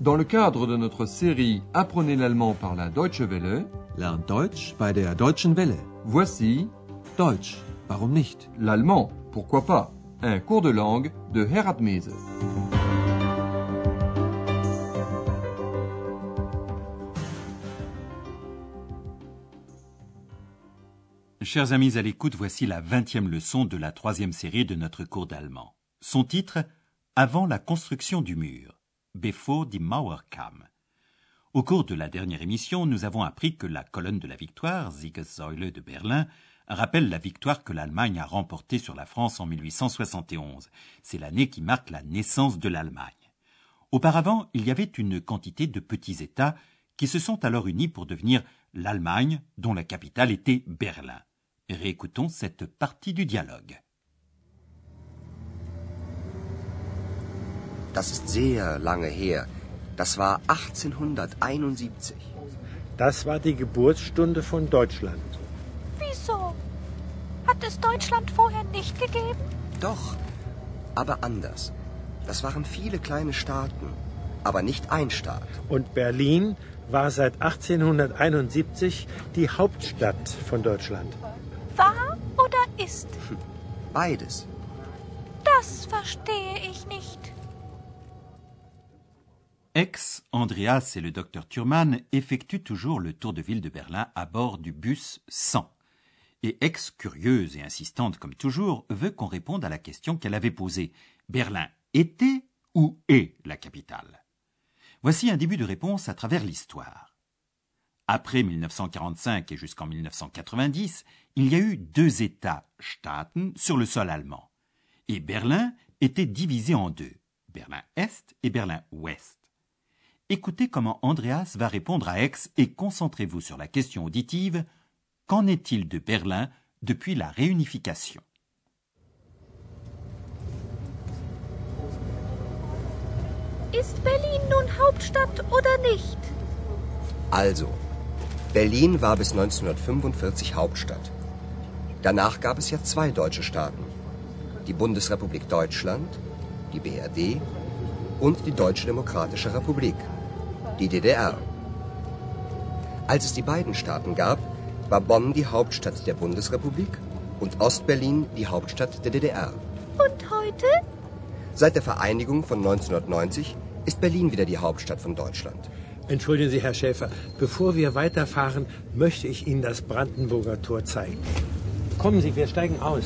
Dans le cadre de notre série Apprenez l'allemand par la Deutsche Welle, Lernt Deutsch bei der Deutschen Welle. voici Deutsch, warum nicht? l'allemand, pourquoi pas, un cours de langue de Herat Mese. Chers amis à l'écoute, voici la vingtième leçon de la troisième série de notre cours d'allemand. Son titre Avant la construction du mur. Bevor die Mauer kam. Au cours de la dernière émission, nous avons appris que la colonne de la victoire, Siegessäule de Berlin, rappelle la victoire que l'Allemagne a remportée sur la France en 1871. C'est l'année qui marque la naissance de l'Allemagne. Auparavant, il y avait une quantité de petits États qui se sont alors unis pour devenir l'Allemagne, dont la capitale était Berlin. Réécoutons cette partie du dialogue. Das ist sehr lange her. Das war 1871. Das war die Geburtsstunde von Deutschland. Wieso? Hat es Deutschland vorher nicht gegeben? Doch, aber anders. Das waren viele kleine Staaten, aber nicht ein Staat. Und Berlin war seit 1871 die Hauptstadt von Deutschland. War oder ist? Beides. Das verstehe ich nicht. Ex, Andreas et le docteur Thurman effectuent toujours le tour de ville de Berlin à bord du bus 100. Et Ex, curieuse et insistante comme toujours, veut qu'on réponde à la question qu'elle avait posée. Berlin était ou est la capitale? Voici un début de réponse à travers l'histoire. Après 1945 et jusqu'en 1990, il y a eu deux États, Staaten, sur le sol allemand. Et Berlin était divisé en deux, Berlin-Est et Berlin-Ouest. Écoutez comment Andreas va répondre à Aix et concentrez-vous sur la question auditive Qu'en est-il de Berlin depuis la réunification? Ist Berlin nun Hauptstadt oder nicht? Also, Berlin war bis 1945 Hauptstadt. Danach gab es ja zwei deutsche Staaten. Die Bundesrepublik Deutschland, die BRD, und die Deutsche Demokratische Republik, die DDR. Als es die beiden Staaten gab, war Bonn die Hauptstadt der Bundesrepublik und Ostberlin die Hauptstadt der DDR. Und heute? Seit der Vereinigung von 1990 ist Berlin wieder die Hauptstadt von Deutschland. Entschuldigen Sie, Herr Schäfer, bevor wir weiterfahren, möchte ich Ihnen das Brandenburger Tor zeigen. Kommen Sie, wir steigen aus.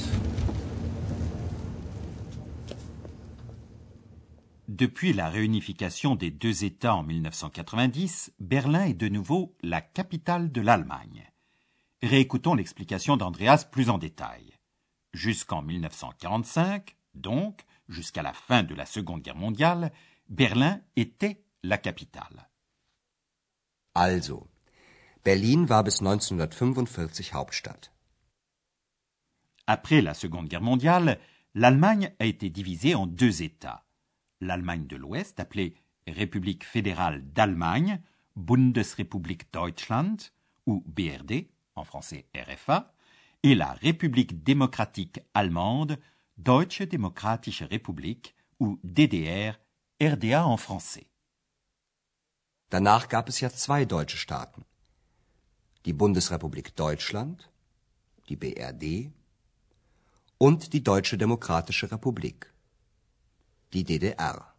Depuis la réunification des deux États en 1990, Berlin est de nouveau la capitale de l'Allemagne. Réécoutons l'explication d'Andreas plus en détail. Jusqu'en 1945, donc, jusqu'à la fin de la Seconde Guerre mondiale, Berlin était la capitale. Also, Berlin war bis 1945 Hauptstadt. Après la Seconde Guerre mondiale, l'Allemagne a été divisée en deux États. L'Allemagne de l'Ouest, appelée République fédérale d'Allemagne, Bundesrepublik Deutschland, ou BRD, en français RFA, et la République démocratique allemande, Deutsche Demokratische Republik, ou DDR, RDA en français. Danach gab es ja zwei deutsche Staaten. Die Bundesrepublik Deutschland, die BRD und die Deutsche Demokratische Republik, die DDR.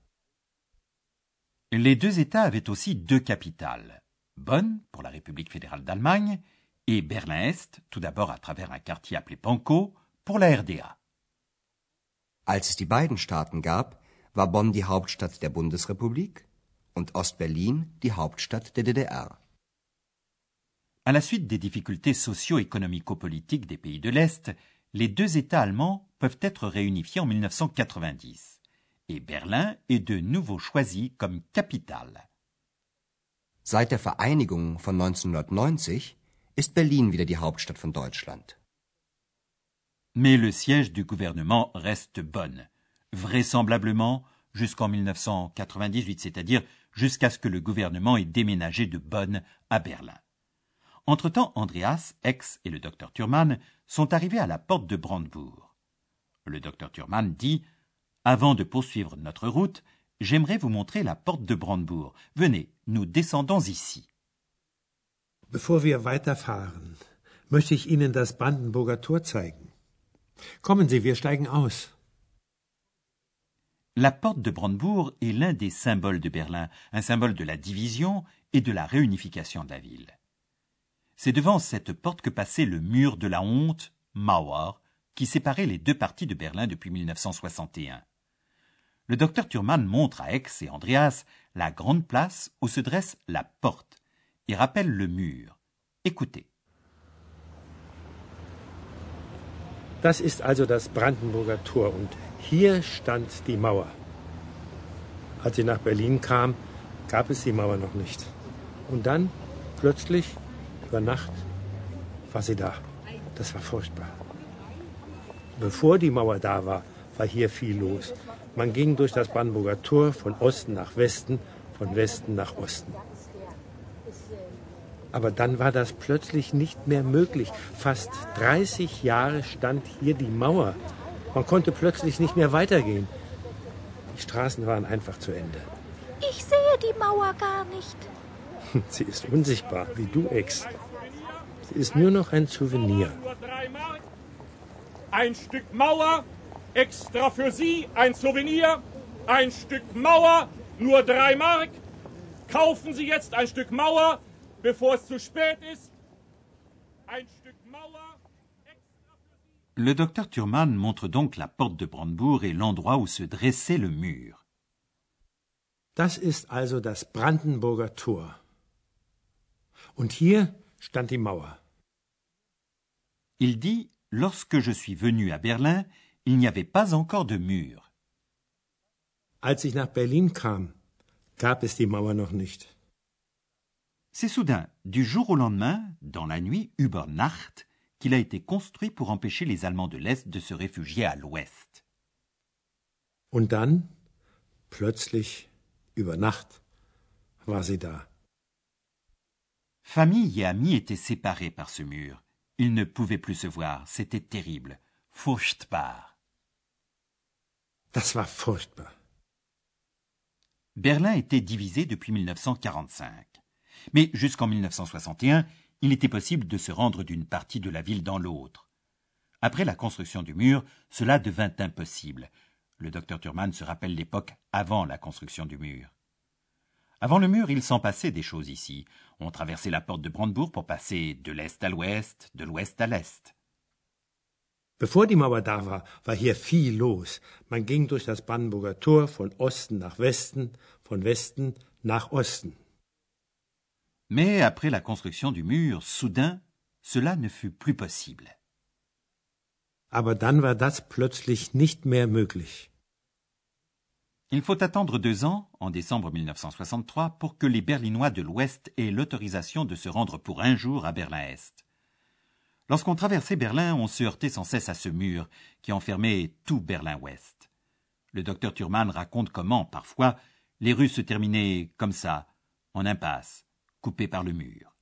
Les deux États avaient aussi deux capitales, Bonn pour la République fédérale d'Allemagne et Berlin-Est, tout d'abord à travers un quartier appelé Pankow, pour la RDA. Als es die beiden Staaten gab, war Bonn die Hauptstadt der Bundesrepublik und Ostberlin die Hauptstadt der DDR. À la suite des difficultés socio-économico-politiques des pays de l'Est, les deux États allemands peuvent être réunifiés en 1990 et Berlin est de nouveau choisi comme capitale. Seit der Vereinigung von 1990 ist Berlin wieder die Hauptstadt von Deutschland. Mais le siège du gouvernement reste Bonn, vraisemblablement jusqu'en 1998, c'est-à-dire jusqu'à ce que le gouvernement ait déménagé de Bonn à Berlin. Entre-temps, Andreas, Ex et le docteur Thurman sont arrivés à la porte de Brandebourg. Le docteur Thurman dit Avant de poursuivre notre route, j'aimerais vous montrer la porte de Brandebourg. Venez, nous descendons ici. Bevor wir weiterfahren, möchte ich Ihnen das Brandenburger Tor zeigen. Kommen Sie, wir steigen aus. La porte de Brandebourg est l'un des symboles de Berlin, un symbole de la division et de la réunification de la ville. C'est devant cette porte que passait le mur de la honte, Mauer, qui séparait les deux parties de Berlin depuis 1961. Le docteur Thurman montre à Aix et Andreas la grande place où se dresse la porte et rappelle le mur. Écoutez. Das ist also das Brandenburger Tor und hier stand die Mauer. Als ich nach Berlin kam, gab es die Mauer noch nicht. Und dann, plötzlich, über Nacht, war sie da. Das war furchtbar. Bevor die Mauer da war, war hier viel los. Man ging durch das Brandenburger Tor von Osten nach Westen, von Westen nach Osten. Aber dann war das plötzlich nicht mehr möglich. Fast 30 Jahre stand hier die Mauer. Man konnte plötzlich nicht mehr weitergehen. Die Straßen waren einfach zu Ende. Ich sehe die Mauer gar nicht. Sie ist unsichtbar, wie du, Ex. Sie ist nur noch ein Souvenir. Ein Stück Mauer, extra für Sie, ein Souvenir. Ein Stück Mauer, nur drei Mark. Kaufen Sie jetzt ein Stück Mauer, bevor es zu spät ist. Ein Stück Mauer. Le docteur Thurman montre donc la porte de Brandebourg et l'endroit où se dressait le mur. Das ist also das Brandenburger Tor. Und hier stand die Mauer. Il dit Lorsque je suis venu à Berlin, il n'y avait pas encore de mur. Als ich nach Berlin kam, gab es die Mauer noch nicht. C'est soudain, du jour au lendemain, dans la nuit, über Nacht, qu'il a été construit pour empêcher les Allemands de l'Est de se réfugier à l'Ouest. Und dann, plötzlich, über Nacht, war sie da. Famille et amis étaient séparés par ce mur. Ils ne pouvaient plus se voir. C'était terrible. Furchtbar. Das war. Berlin était divisé depuis 1945. Mais jusqu'en 1961, il était possible de se rendre d'une partie de la ville dans l'autre. Après la construction du mur, cela devint impossible. Le docteur Thurman se rappelle l'époque avant la construction du mur. Avant le mur, il s'en passait des choses ici. On traversait la porte de Brandebourg pour passer de l'est à l'ouest, de l'ouest à l'est. Bevor die Mauer da war, war hier viel los. Man ging durch das Brandenburger Tor von Osten nach Westen, von Westen nach Osten. Mais après la construction du mur, soudain, cela ne fut plus possible. Aber dann war das plötzlich nicht mehr möglich. Il faut attendre deux ans, en décembre 1963, pour que les Berlinois de l'Ouest aient l'autorisation de se rendre pour un jour à Berlin-Est. Lorsqu'on traversait Berlin, on se heurtait sans cesse à ce mur qui enfermait tout Berlin-Ouest. Le docteur Thurman raconte comment, parfois, les rues se terminaient comme ça, en impasse, coupées par le mur.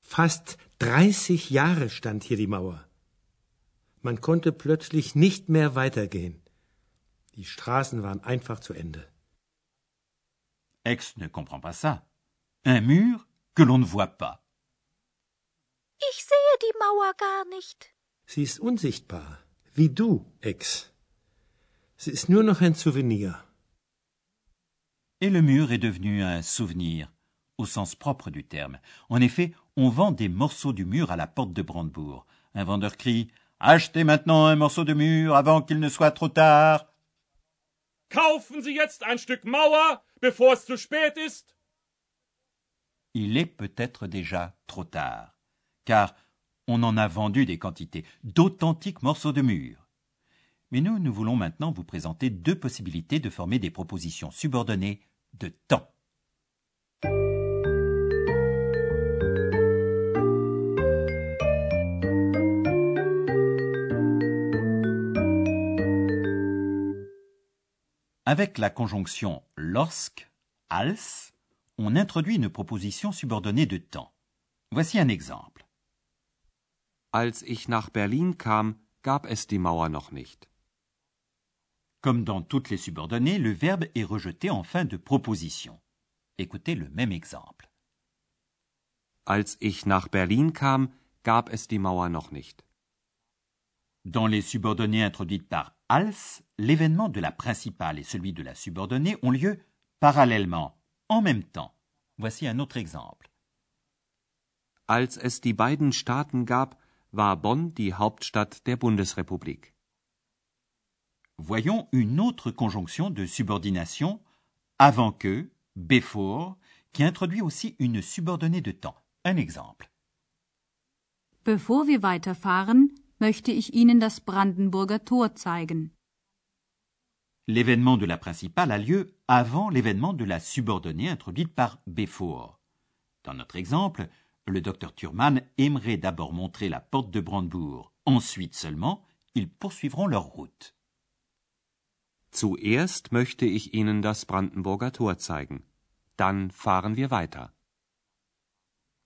Fast 30 Jahre stand hier die Mauer. Man konnte plötzlich nicht mehr weitergehen. Die Straßen waren einfach zu Ende. Aix ne comprend pas ça. Un mur que l'on ne voit pas. Ich sehe die Mauer gar nicht. Sie ist unsichtbar, wie du, Ex. Sie ist nur noch ein Souvenir. Et le mur est devenu un souvenir, au sens propre du terme. En effet, on vend des morceaux du mur à la porte de Brandebourg. Un vendeur crie Achetez maintenant un morceau de mur avant qu'il ne soit trop tard. Kaufen Sie jetzt ein Stück Mauer, bevor es zu spät ist. Il est peut-être déjà trop tard, car on en a vendu des quantités, d'authentiques morceaux de mur. Mais nous, nous voulons maintenant vous présenter deux possibilités de former des propositions subordonnées de temps. Avec la conjonction lorsque, als, on introduit une proposition subordonnée de temps. Voici un exemple. Als ich nach Berlin kam, gab es die Mauer noch nicht. Comme dans toutes les subordonnées, le verbe est rejeté en fin de proposition. Écoutez le même exemple. Als ich nach Berlin kam, gab es die Mauer noch nicht. Dans les subordonnées introduites par als, l'événement de la principale et celui de la subordonnée ont lieu parallèlement, en même temps. Voici un autre exemple. Als es die beiden Staaten gab, war Bonn die Hauptstadt der Bundesrepublik. Voyons une autre conjonction de subordination avant que, before, qui introduit aussi une subordonnée de temps. Un exemple. Bevor wir weiterfahren, möchte ich Ihnen das Brandenburger Tor zeigen. L'événement de la principale a lieu avant l'événement de la subordonnée introduite par before. Dans notre exemple, le docteur Thurman aimerait d'abord montrer la porte de Brandebourg. Ensuite seulement, ils poursuivront leur route. Zuerst möchte ich Ihnen das Brandenburger Tor zeigen. Dann fahren wir weiter.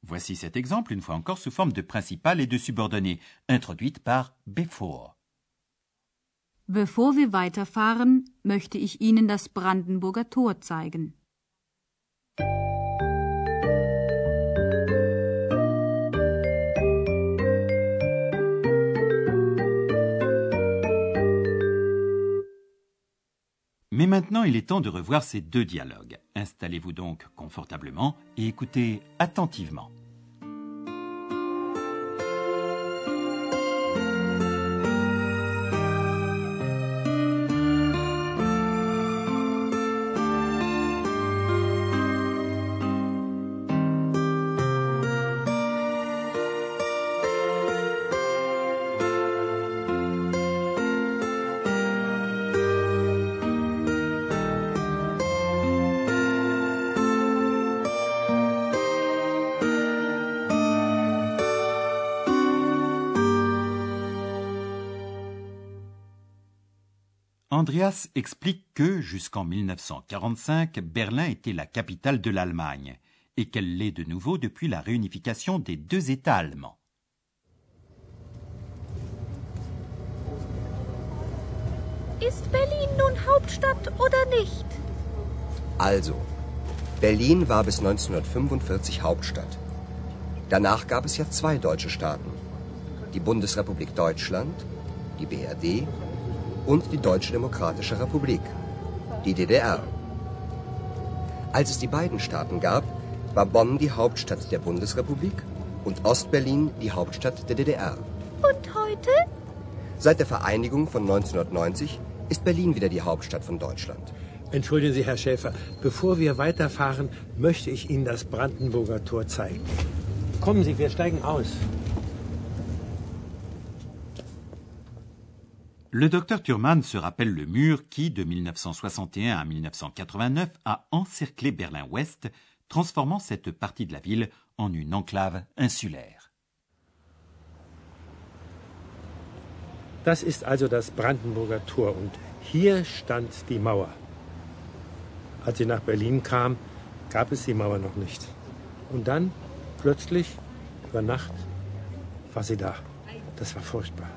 Voici cet exemple une fois encore sous forme de principale et de subordonnée, introduite par before. Bevor wir weiterfahren, möchte ich Ihnen das Brandenburger Tor zeigen. Mais maintenant, il est temps de revoir ces deux dialogues. Installez-vous donc confortablement et écoutez attentivement. Andreas explique que, jusqu'en 1945, Berlin était la capitale de l'Allemagne et qu'elle l'est de nouveau depuis la réunification des deux États allemands. Ist Berlin nun Hauptstadt oder nicht? Also, Berlin war bis 1945 Hauptstadt. Danach gab es ja zwei deutsche Staaten. Die Bundesrepublik Deutschland, die BRD und die Deutsche Demokratische Republik, die DDR. Als es die beiden Staaten gab, war Bonn die Hauptstadt der Bundesrepublik und Ostberlin die Hauptstadt der DDR. Und heute? Seit der Vereinigung von 1990 ist Berlin wieder die Hauptstadt von Deutschland. Entschuldigen Sie, Herr Schäfer, bevor wir weiterfahren, möchte ich Ihnen das Brandenburger Tor zeigen. Kommen Sie, wir steigen aus. Le docteur Thurman se rappelle le mur qui, de 1961 à 1989, a encerclé Berlin-Ouest, transformant cette partie de la ville en une enclave insulaire. Das ist also das Brandenburger Tor und hier stand die Mauer. Als sie nach Berlin kam, gab es die Mauer noch nicht. Und dann, plötzlich, über Nacht, war sie da. Das war furchtbar.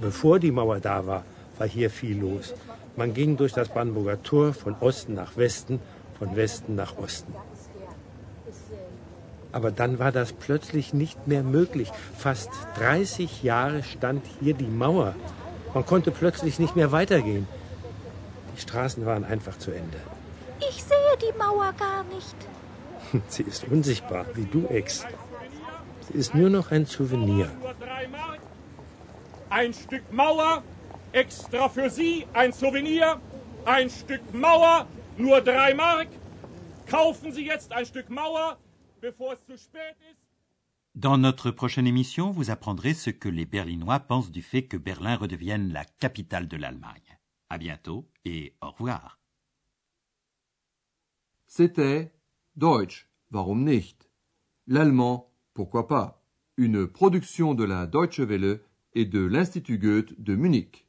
Bevor die Mauer da war, war hier viel los. Man ging durch das Brandenburger Tor von Osten nach Westen, von Westen nach Osten. Aber dann war das plötzlich nicht mehr möglich. Fast 30 Jahre stand hier die Mauer. Man konnte plötzlich nicht mehr weitergehen. Die Straßen waren einfach zu Ende. Ich sehe die Mauer gar nicht. Sie ist unsichtbar, wie du, Ex. Sie ist nur noch ein Souvenir. Ein Stück Mauer, extra für Sie, ein Souvenir. Ein Stück Mauer, nur drei Mark. Kaufen Sie jetzt ein Stück Mauer, bevor es zu spät ist. Dans notre prochaine émission, vous apprendrez ce que les Berlinois pensent du fait que Berlin redevienne la capitale de l'Allemagne. À bientôt et au revoir. C'était Deutsch, warum nicht? L'allemand, pourquoi pas? Une production de la Deutsche Welle et de l'Institut Goethe de Munich.